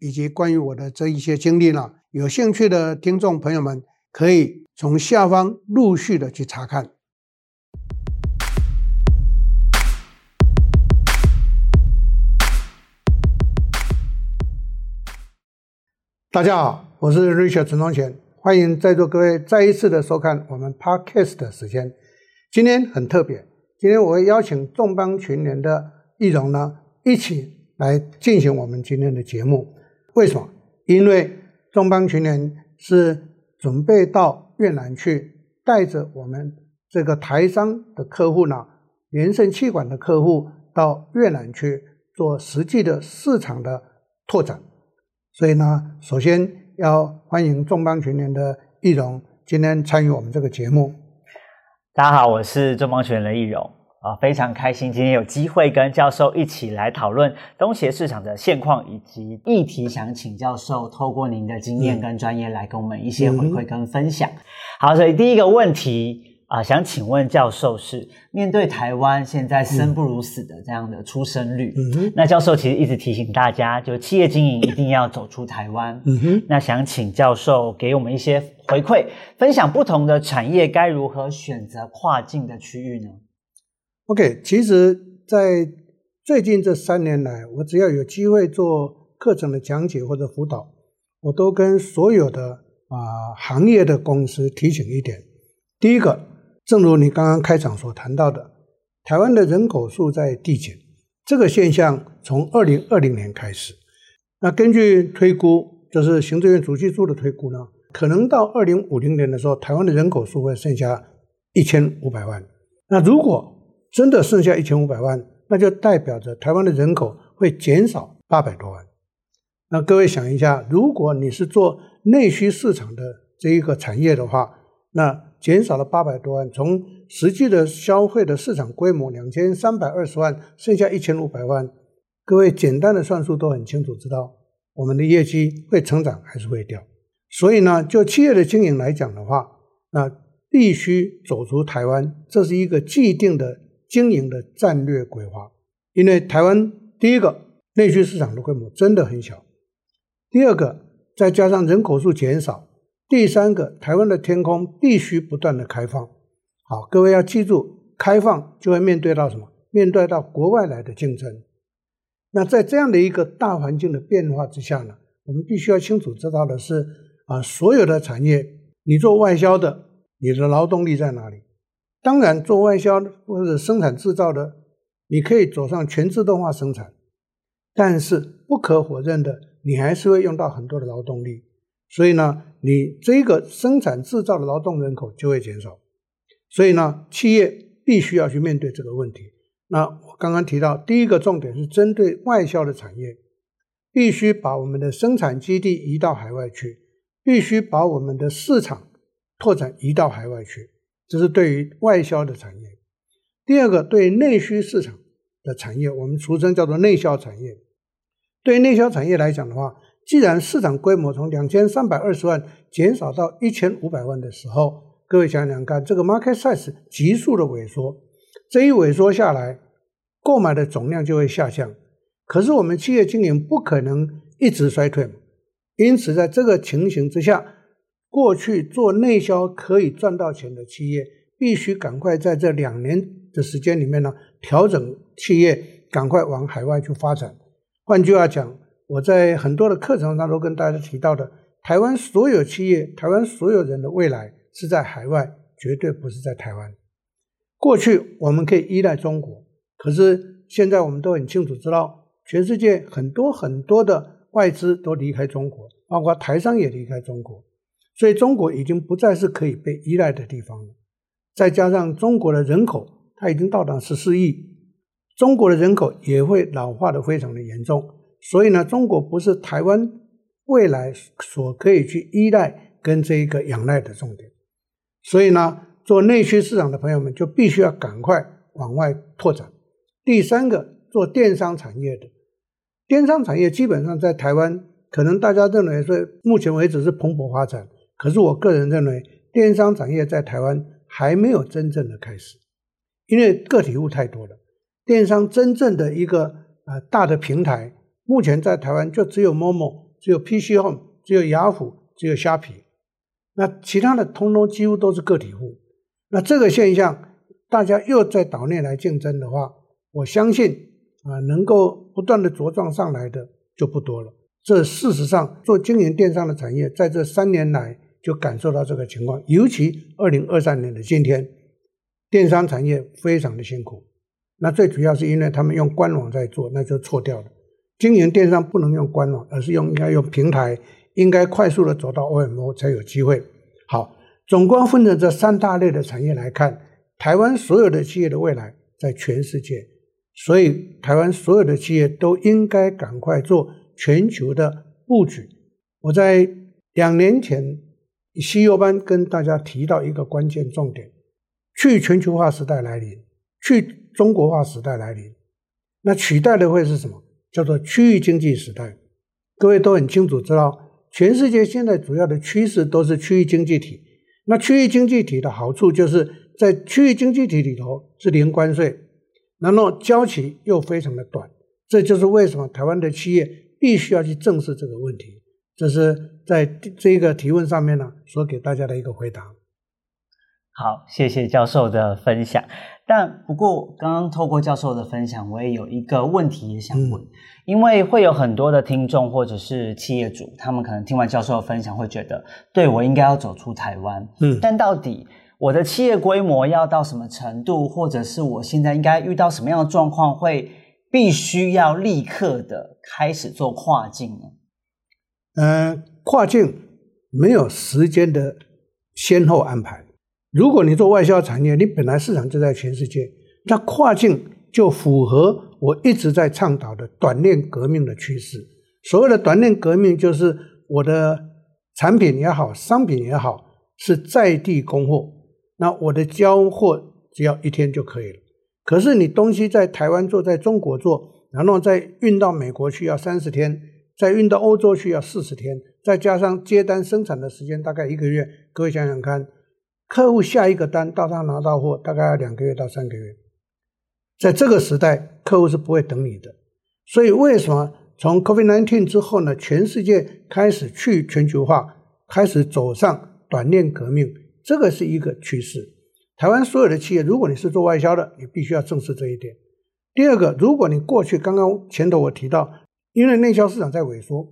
以及关于我的这一些经历呢，有兴趣的听众朋友们可以从下方陆续的去查看。大家好，我是 Richard 陈忠贤，欢迎在座各位再一次的收看我们 Podcast 的时间。今天很特别。今天我会邀请众邦群联的易容呢，一起来进行我们今天的节目。为什么？因为众邦群联是准备到越南去，带着我们这个台商的客户呢，联圣企管的客户到越南去做实际的市场的拓展。所以呢，首先要欢迎众邦群联的易容今天参与我们这个节目。大家好，我是众邦群联的易容啊，非常开心今天有机会跟教授一起来讨论东协市场的现况以及议题，想请教授透过您的经验跟专业来跟我们一些回馈跟分享。嗯、好，所以第一个问题。啊，想请问教授是面对台湾现在生不如死的这样的出生率，那教授其实一直提醒大家，就企业经营一定要走出台湾，嗯哼，那想请教授给我们一些回馈，分享不同的产业该如何选择跨境的区域呢？OK，其实，在最近这三年来，我只要有机会做课程的讲解或者辅导，我都跟所有的啊、行业的公司提醒一点，第一个。正如你刚刚开场所谈到的，台湾的人口数在递减，这个现象从二零二零年开始。那根据推估，就是行政院主计处的推估呢，可能到二零五零年的时候，台湾的人口数会剩下一千五百万。那如果真的剩下一千五百万，那就代表着台湾的人口会减少八百多万。那各位想一下，如果你是做内需市场的这一个产业的话，那减少了八百多万，从实际的消费的市场规模两千三百二十万，剩下一千五百万。各位简单的算术都很清楚，知道我们的业绩会成长还是会掉。所以呢，就企业的经营来讲的话，那必须走出台湾，这是一个既定的经营的战略规划。因为台湾第一个内需市场的规模真的很小，第二个再加上人口数减少。第三个，台湾的天空必须不断的开放。好，各位要记住，开放就会面对到什么？面对到国外来的竞争。那在这样的一个大环境的变化之下呢，我们必须要清楚知道的是，啊，所有的产业，你做外销的，你的劳动力在哪里？当然，做外销或者生产制造的，你可以走上全自动化生产，但是不可否认的，你还是会用到很多的劳动力。所以呢，你这个生产制造的劳动人口就会减少，所以呢，企业必须要去面对这个问题。那我刚刚提到，第一个重点是针对外销的产业，必须把我们的生产基地移到海外去，必须把我们的市场拓展移到海外去，这是对于外销的产业。第二个，对内需市场的产业，我们俗称叫做内销产业。对内销产业来讲的话，既然市场规模从两千三百二十万减少到一千五百万的时候，各位想想看，这个 market size 急速的萎缩，这一萎缩下来，购买的总量就会下降。可是我们企业经营不可能一直衰退，因此在这个情形之下，过去做内销可以赚到钱的企业，必须赶快在这两年的时间里面呢，调整企业，赶快往海外去发展。换句话讲。我在很多的课程上都跟大家提到的，台湾所有企业、台湾所有人的未来是在海外，绝对不是在台湾。过去我们可以依赖中国，可是现在我们都很清楚知道，全世界很多很多的外资都离开中国，包括台商也离开中国，所以中国已经不再是可以被依赖的地方了。再加上中国的人口，它已经到达十四亿，中国的人口也会老化的非常的严重。所以呢，中国不是台湾未来所可以去依赖跟这一个仰赖的重点。所以呢，做内需市场的朋友们就必须要赶快往外拓展。第三个，做电商产业的，电商产业基本上在台湾，可能大家认为说目前为止是蓬勃发展，可是我个人认为，电商产业在台湾还没有真正的开始，因为个体户太多了。电商真正的一个呃大的平台，目前在台湾就只有 Momo，只有 PC Home，只有雅虎，只有虾皮。那其他的通通几乎都是个体户，那这个现象大家又在岛内来竞争的话，我相信啊，能够不断的茁壮上来的就不多了。这事实上做经营电商的产业，在这三年来就感受到这个情况，尤其二零二三年的今天，电商产业非常的辛苦。那最主要是因为他们用官网在做，那就错掉了。经营电商不能用官网，而是用应该用平台。应该快速的走到 OMO 才有机会。好，总共分成这三大类的产业来看，台湾所有的企业的未来在全世界，所以台湾所有的企业都应该赶快做全球的布局。我在两年前 CEO 班跟大家提到一个关键重点：去全球化时代来临，去中国化时代来临，那取代的会是什么？叫做区域经济时代。各位都很清楚知道。全世界现在主要的趋势都是区域经济体，那区域经济体的好处就是在区域经济体里头是零关税，然后交期又非常的短，这就是为什么台湾的企业必须要去正视这个问题。这是在这个提问上面呢，所给大家的一个回答。好，谢谢教授的分享。但不过，刚刚透过教授的分享，我也有一个问题也想问，嗯、因为会有很多的听众或者是企业主，他们可能听完教授的分享，会觉得，对，我应该要走出台湾。嗯，但到底我的企业规模要到什么程度，或者是我现在应该遇到什么样的状况，会必须要立刻的开始做跨境呢？嗯、呃，跨境没有时间的先后安排。如果你做外销产业，你本来市场就在全世界，那跨境就符合我一直在倡导的短链革命的趋势。所谓的短链革命，就是我的产品也好，商品也好，是在地供货，那我的交货只要一天就可以了。可是你东西在台湾做，在中国做，然后再运到美国去要三十天，再运到欧洲去要四十天，再加上接单生产的时间大概一个月，各位想想看。客户下一个单到他拿到货，大概要两个月到三个月。在这个时代，客户是不会等你的。所以，为什么从 COVID-19 之后呢？全世界开始去全球化，开始走上短链革命，这个是一个趋势。台湾所有的企业，如果你是做外销的，你必须要正视这一点。第二个，如果你过去刚刚前头我提到，因为内销市场在萎缩，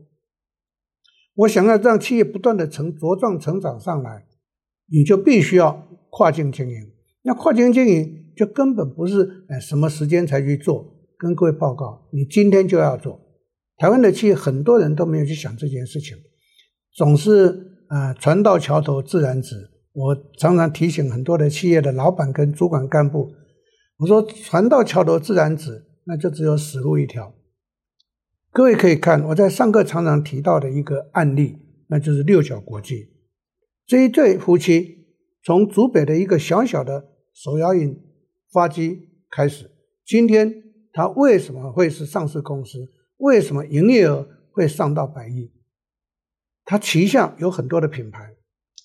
我想要让企业不断的成茁壮成长上来。你就必须要跨境经营，那跨境经营就根本不是哎什么时间才去做。跟各位报告，你今天就要做。台湾的企业很多人都没有去想这件事情，总是啊船到桥头自然直。我常常提醒很多的企业的老板跟主管干部，我说船到桥头自然直，那就只有死路一条。各位可以看我在上课常常提到的一个案例，那就是六角国际。这一对夫妻从竹北的一个小小的手摇饮发机开始，今天他为什么会是上市公司？为什么营业额会上到百亿？他旗下有很多的品牌，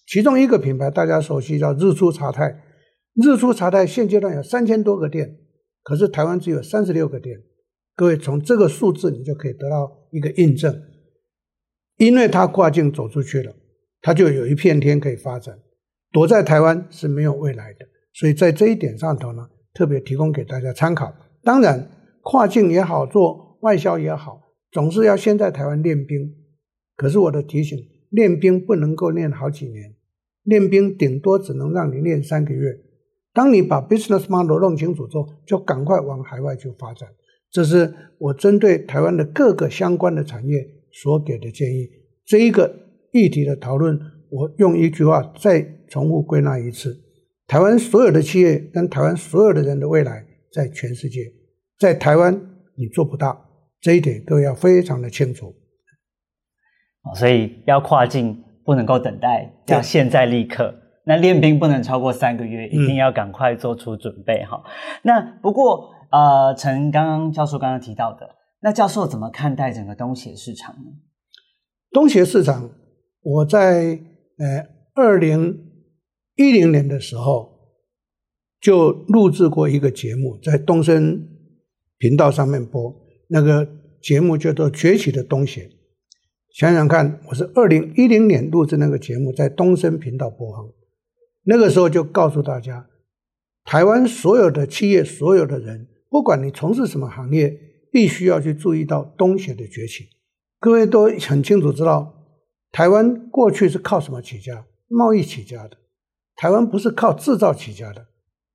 其中一个品牌大家熟悉叫日出茶太。日出茶太现阶段有三千多个店，可是台湾只有三十六个店。各位从这个数字你就可以得到一个印证，因为他跨境走出去了。它就有一片天可以发展，躲在台湾是没有未来的。所以在这一点上头呢，特别提供给大家参考。当然，跨境也好，做外销也好，总是要先在台湾练兵。可是我的提醒，练兵不能够练好几年，练兵顶多只能让你练三个月。当你把 business model 弄清楚之后，就赶快往海外去发展。这是我针对台湾的各个相关的产业所给的建议。这一个。议题的讨论，我用一句话再重复归纳一次：台湾所有的企业跟台湾所有的人的未来在全世界，在台湾你做不到这一点，各位要非常的清楚。所以要跨境不能够等待，要现在立刻。那练兵不能超过三个月，一定要赶快做出准备哈。嗯、那不过呃，陈刚刚教授刚刚提到的，那教授怎么看待整个东协市场呢？东协市场，我在呃二零一零年的时候就录制过一个节目，在东森频道上面播，那个节目叫做《崛起的东协》。想想看，我是二零一零年录制那个节目，在东森频道播放。那个时候就告诉大家，台湾所有的企业、所有的人，不管你从事什么行业，必须要去注意到东协的崛起。各位都很清楚知道，台湾过去是靠什么起家？贸易起家的。台湾不是靠制造起家的，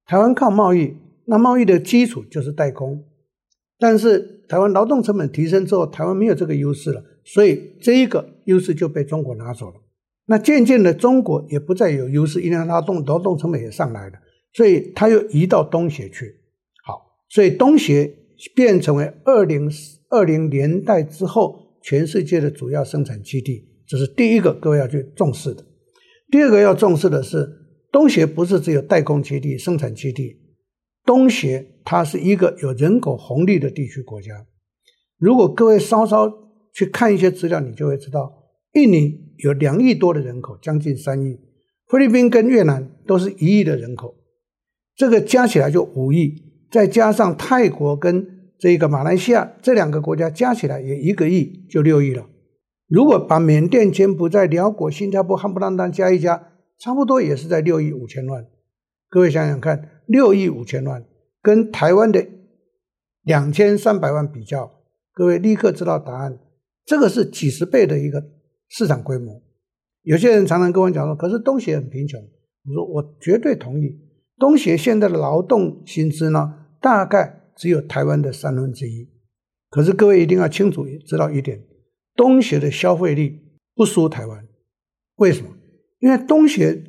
台湾靠贸易。那贸易的基础就是代工。但是台湾劳动成本提升之后，台湾没有这个优势了，所以这一个优势就被中国拿走了。那渐渐的，中国也不再有优势，因为劳动劳动成本也上来了，所以他又移到东协去。所以东协变成为二零二零年代之后全世界的主要生产基地，这是第一个各位要去重视的。第二个要重视的是，东协不是只有代工基地、生产基地，东协它是一个有人口红利的地区国家。如果各位稍稍去看一些资料，你就会知道。印尼有两亿多的人口，将近三亿；菲律宾跟越南都是一亿的人口，这个加起来就五亿，再加上泰国跟这个马来西亚这两个国家加起来也一个亿，就六亿了。如果把缅甸、柬埔寨、寮国、新加坡、夯不啷当加一加，差不多也是在六亿五千万。各位想想看，六亿五千万跟台湾的两千三百万比较，各位立刻知道答案，这个是几十倍的一个。市场规模，有些人常常跟我讲说，可是东协很贫穷。我说我绝对同意，东协现在的劳动薪资呢，大概只有台湾的三分之一。可是各位一定要清楚知道一点，东协的消费力不输台湾。为什么？因为东协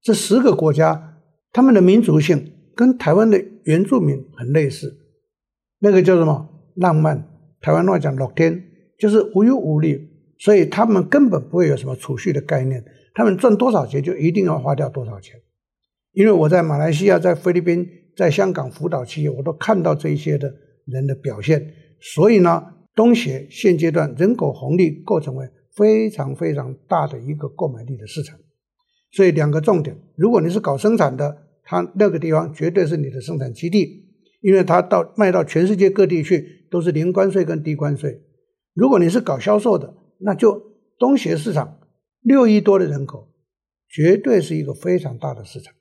这十个国家，他们的民族性跟台湾的原住民很类似，那个叫什么浪漫？台湾话讲乐天，就是无忧无虑。所以他们根本不会有什么储蓄的概念，他们赚多少钱就一定要花掉多少钱。因为我在马来西亚、在菲律宾、在香港辅导企业，我都看到这一些的人的表现。所以呢，东协现阶段人口红利构成为非常非常大的一个购买力的市场。所以两个重点：如果你是搞生产的，它那个地方绝对是你的生产基地，因为它到卖到全世界各地去都是零关税跟低关税。如果你是搞销售的，那就东协市场六亿多的人口，绝对是一个非常大的市场。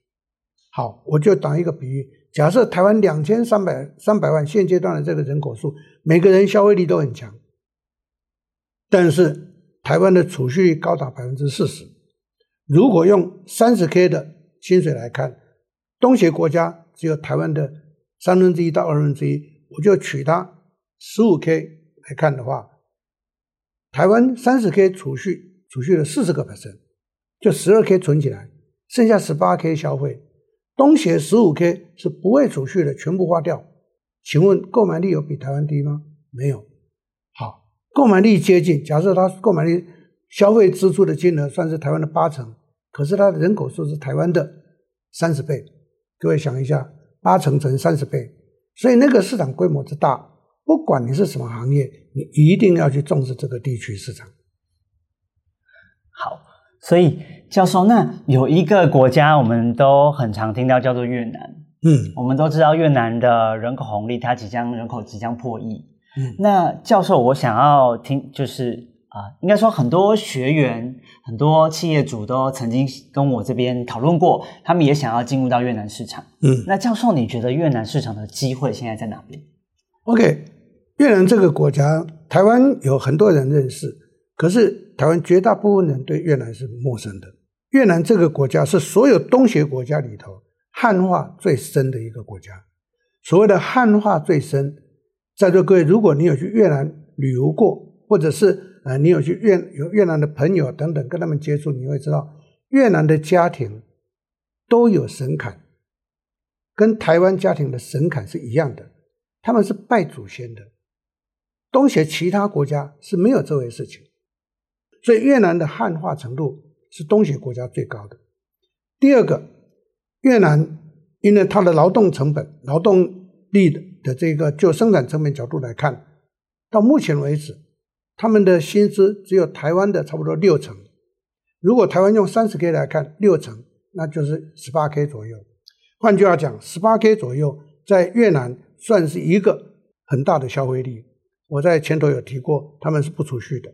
好，我就打一个比喻，假设台湾两千三百三百万现阶段的这个人口数，每个人消费力都很强，但是台湾的储蓄率高达百分之四十。如果用三十 K 的薪水来看，东协国家只有台湾的三分之一到二分之一，我就取它十五 K 来看的话。台湾三十 K 储蓄，储蓄了四十个 percent，就十二 K 存起来，剩下十八 K 消费。东协十五 K 是不会储蓄的，全部花掉。请问购买力有比台湾低吗？没有。好，购买力接近。假设他购买力消费支出的金额算是台湾的八成，可是他的人口数是台湾的三十倍。各位想一下，八成乘三十倍，所以那个市场规模之大。不管你是什么行业，你一定要去重视这个地区市场。好，所以教授，那有一个国家我们都很常听到，叫做越南。嗯，我们都知道越南的人口红利，它即将人口即将破亿。嗯，那教授，我想要听，就是啊、呃，应该说很多学员、很多企业主都曾经跟我这边讨论过，他们也想要进入到越南市场。嗯，那教授，你觉得越南市场的机会现在在哪边？OK，越南这个国家，台湾有很多人认识，可是台湾绝大部分人对越南是陌生的。越南这个国家是所有东协国家里头汉化最深的一个国家。所谓的汉化最深，在座各位，如果你有去越南旅游过，或者是呃你有去越有越南的朋友等等跟他们接触，你会知道越南的家庭都有神龛，跟台湾家庭的神龛是一样的。他们是拜祖先的，东协其他国家是没有这回事情。所以越南的汉化程度是东协国家最高的。第二个，越南因为它的劳动成本、劳动力的的这个就生产成本角度来看，到目前为止，他们的薪资只有台湾的差不多六成。如果台湾用三十 K 来看，六成那就是十八 K 左右。换句话讲，十八 K 左右在越南算是一个很大的消费力。我在前头有提过，他们是不储蓄的。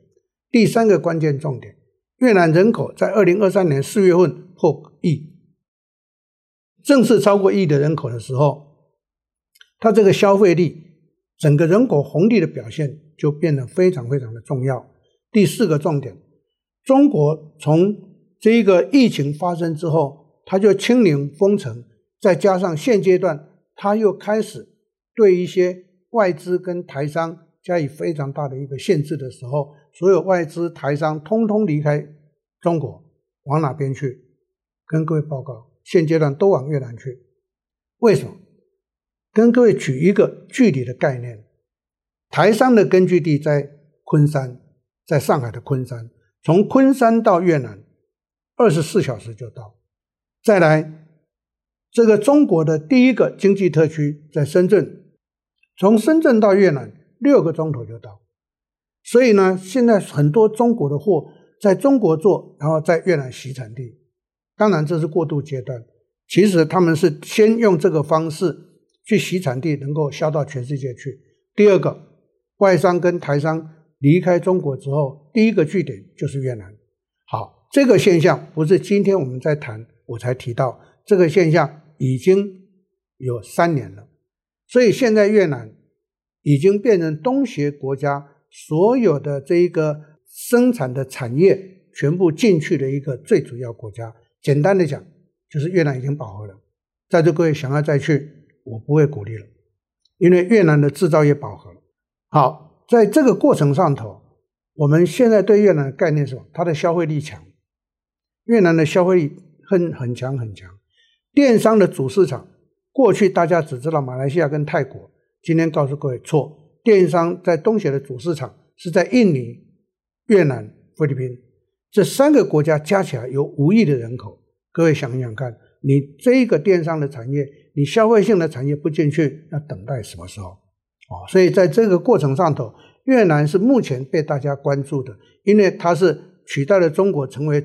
第三个关键重点，越南人口在二零二三年四月份破亿，正式超过亿的人口的时候，它这个消费力，整个人口红利的表现就变得非常非常的重要。第四个重点。中国从这一个疫情发生之后，它就清零封城，再加上现阶段它又开始对一些外资跟台商加以非常大的一个限制的时候，所有外资台商通通离开中国，往哪边去？跟各位报告，现阶段都往越南去。为什么？跟各位举一个具体的概念，台商的根据地在昆山，在上海的昆山。从昆山到越南，二十四小时就到。再来，这个中国的第一个经济特区在深圳，从深圳到越南六个钟头就到。所以呢，现在很多中国的货在中国做，然后在越南洗产地。当然这是过渡阶段，其实他们是先用这个方式去洗产地，能够销到全世界去。第二个，外商跟台商。离开中国之后，第一个据点就是越南。好，这个现象不是今天我们在谈，我才提到，这个现象已经有三年了。所以现在越南已经变成东协国家所有的这一个生产的产业全部进去的一个最主要国家。简单的讲，就是越南已经饱和了。在座各位想要再去，我不会鼓励了，因为越南的制造业饱和了。好。在这个过程上头，我们现在对越南的概念是什么？它的消费力强，越南的消费力很很强很强。电商的主市场，过去大家只知道马来西亚跟泰国，今天告诉各位错，电商在东协的主市场是在印尼、越南、菲律宾这三个国家加起来有五亿的人口。各位想一想看，你这一个电商的产业，你消费性的产业不进去，要等待什么时候？哦，所以在这个过程上头，越南是目前被大家关注的，因为它是取代了中国成为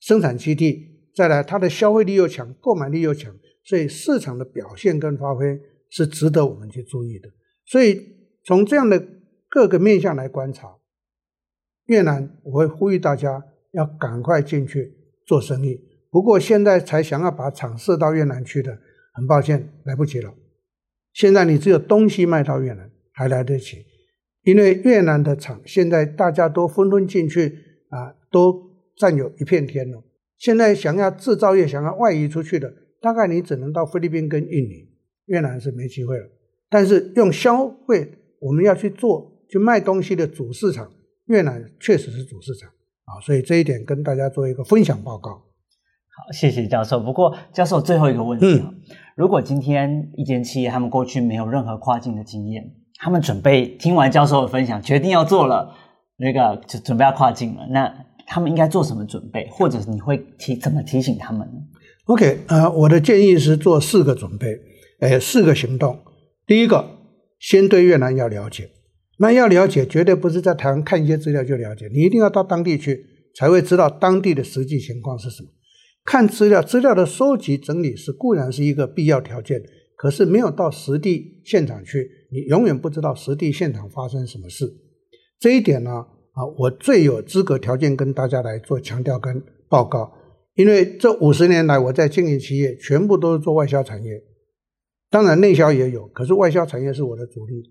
生产基地，再来它的消费力又强，购买力又强，所以市场的表现跟发挥是值得我们去注意的。所以从这样的各个面向来观察，越南我会呼吁大家要赶快进去做生意。不过现在才想要把厂设到越南去的，很抱歉，来不及了。现在你只有东西卖到越南还来得及，因为越南的厂现在大家都纷纷进去啊，都占有一片天了。现在想要制造业想要外移出去的，大概你只能到菲律宾跟印尼，越南是没机会了。但是用消费我们要去做去卖东西的主市场，越南确实是主市场啊，所以这一点跟大家做一个分享报告。好，谢谢教授。不过教授最后一个问题。嗯如果今天一间企业他们过去没有任何跨境的经验，他们准备听完教授的分享，决定要做了，那个就准备要跨境了，那他们应该做什么准备，或者你会提怎么提醒他们呢？OK，呃，我的建议是做四个准备，呃，四个行动。第一个，先对越南要了解，那要了解绝对不是在台湾看一些资料就了解，你一定要到当地去，才会知道当地的实际情况是什么。看资料，资料的收集整理是固然是一个必要条件，可是没有到实地现场去，你永远不知道实地现场发生什么事。这一点呢，啊，我最有资格条件跟大家来做强调跟报告，因为这五十年来我在经营企业，全部都是做外销产业，当然内销也有，可是外销产业是我的主力。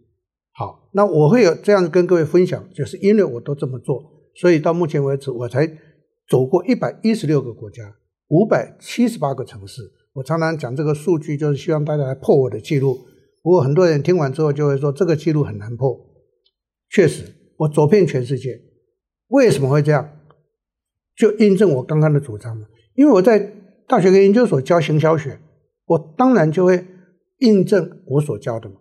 好，那我会有这样跟各位分享，就是因为我都这么做，所以到目前为止我才走过一百一十六个国家。五百七十八个城市，我常常讲这个数据，就是希望大家来破我的记录。不过很多人听完之后就会说，这个记录很难破。确实，我走遍全世界，为什么会这样？就印证我刚刚的主张嘛。因为我在大学跟研究所教行销学，我当然就会印证我所教的嘛。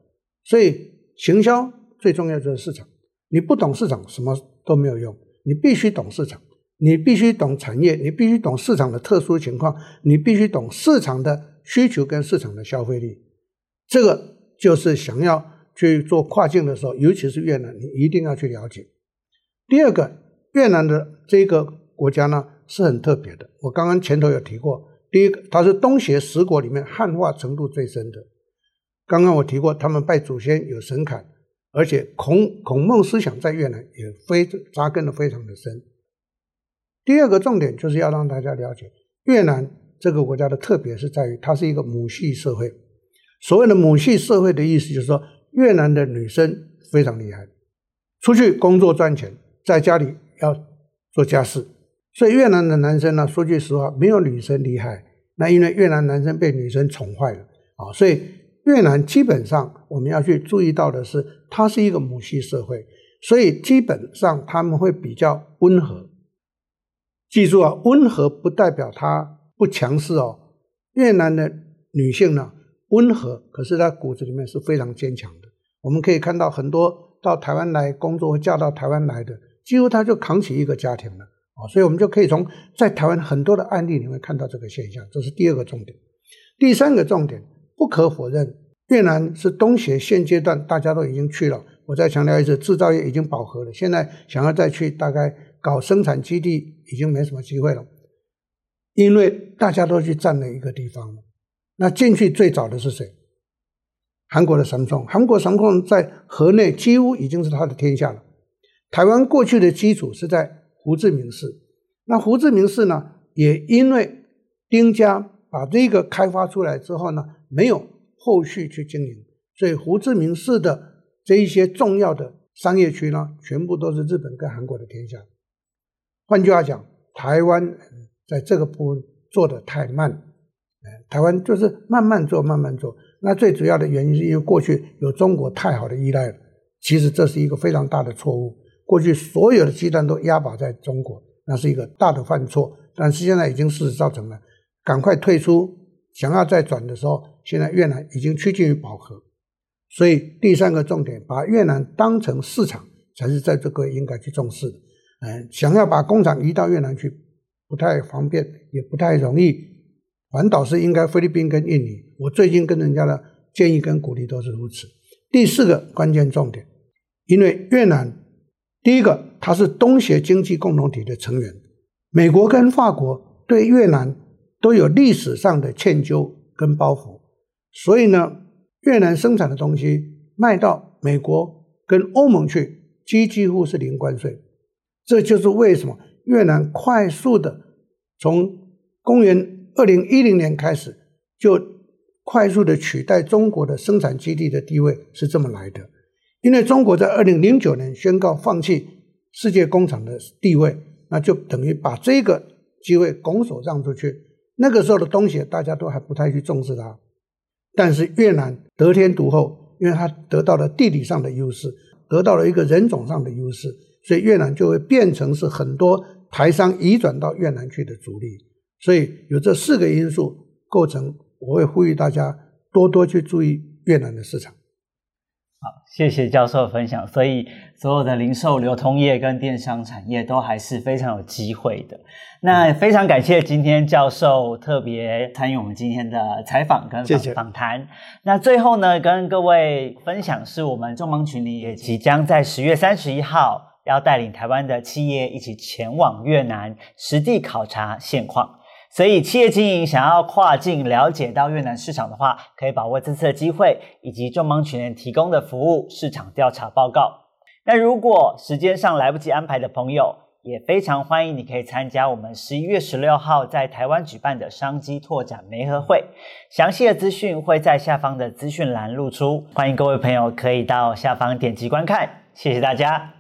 所以行销最重要就是市场，你不懂市场，什么都没有用。你必须懂市场，你必须懂产业，你必须懂市场的特殊情况，你必须懂市场的需求跟市场的消费力。这个就是想要去做跨境的时候，尤其是越南，你一定要去了解。第二个，越南的这个国家呢是很特别的。我刚刚前头有提过，第一个，它是东协十国里面汉化程度最深的。刚刚我提过，他们拜祖先有神龛，而且孔孔孟思想在越南也非扎根的非常的深。第二个重点就是要让大家了解越南这个国家的特别是在于，它是一个母系社会。所谓的母系社会的意思就是说，越南的女生非常厉害，出去工作赚钱，在家里要做家事。所以越南的男生呢，说句实话，没有女生厉害。那因为越南男生被女生宠坏了啊，所以越南基本上我们要去注意到的是，它是一个母系社会，所以基本上他们会比较温和。记住啊，温和不代表他不强势哦。越南的女性呢，温和，可是她骨子里面是非常坚强的。我们可以看到很多到台湾来工作或嫁到台湾来的，几乎她就扛起一个家庭了啊。所以我们就可以从在台湾很多的案例里面看到这个现象。这是第二个重点。第三个重点，不可否认，越南是东协现阶段大家都已经去了。我再强调一次，制造业已经饱和了，现在想要再去，大概搞生产基地已经没什么机会了，因为大家都去占了一个地方了。那进去最早的是谁？韩国的神创，韩国神创在河内几乎已经是他的天下了。台湾过去的基础是在胡志明市，那胡志明市呢，也因为丁家把这个开发出来之后呢，没有后续去经营，所以胡志明市的这一些重要的商业区呢，全部都是日本跟韩国的天下。换句话讲，台湾在这个部分做的太慢。台湾就是慢慢做，慢慢做。那最主要的原因是因为过去有中国太好的依赖了。其实这是一个非常大的错误。过去所有的鸡蛋都押宝在中国，那是一个大的犯错。但是现在已经事实造成了，赶快退出，想要再转的时候，现在越南已经趋近于饱和。所以第三个重点，把越南当成市场，才是在这个应该去重视的。嗯，想要把工厂移到越南去，不太方便，也不太容易。反倒是应该菲律宾跟印尼，我最近跟人家的建议跟鼓励都是如此。第四个关键重点，因为越南第一个它是东协经济共同体的成员，美国跟法国对越南都有历史上的歉疚跟包袱，所以呢，越南生产的东西卖到美国跟欧盟去，几几乎是零关税。这就是为什么越南快速的从公元二零一零年开始，就快速的取代中国的生产基地的地位是这么来的。因为中国在二零零九年宣告放弃世界工厂的地位，那就等于把这个机会拱手让出去。那个时候的东西大家都还不太去重视它，但是越南得天独厚，因为它得到了地理上的优势，得到了一个人种上的优势，所以越南就会变成是很多台商移转到越南去的主力。所以有这四个因素构成，我会呼吁大家多多去注意越南的市场。好，谢谢教授的分享。所以所有的零售、流通业跟电商产业都还是非常有机会的。那非常感谢今天教授特别参与我们今天的采访跟访访谈。谢谢。那最后呢，跟各位分享是我们众邦群里也即将在十月三十一号要带领台湾的企业一起前往越南实地考察现况。所以，企业经营想要跨境了解到越南市场的话，可以把握这次的机会，以及众邦群联提供的服务市场调查报告。那如果时间上来不及安排的朋友，也非常欢迎你可以参加我们十一月十六号在台湾举办的商机拓展媒合会。详细的资讯会在下方的资讯栏露出，欢迎各位朋友可以到下方点击观看。谢谢大家。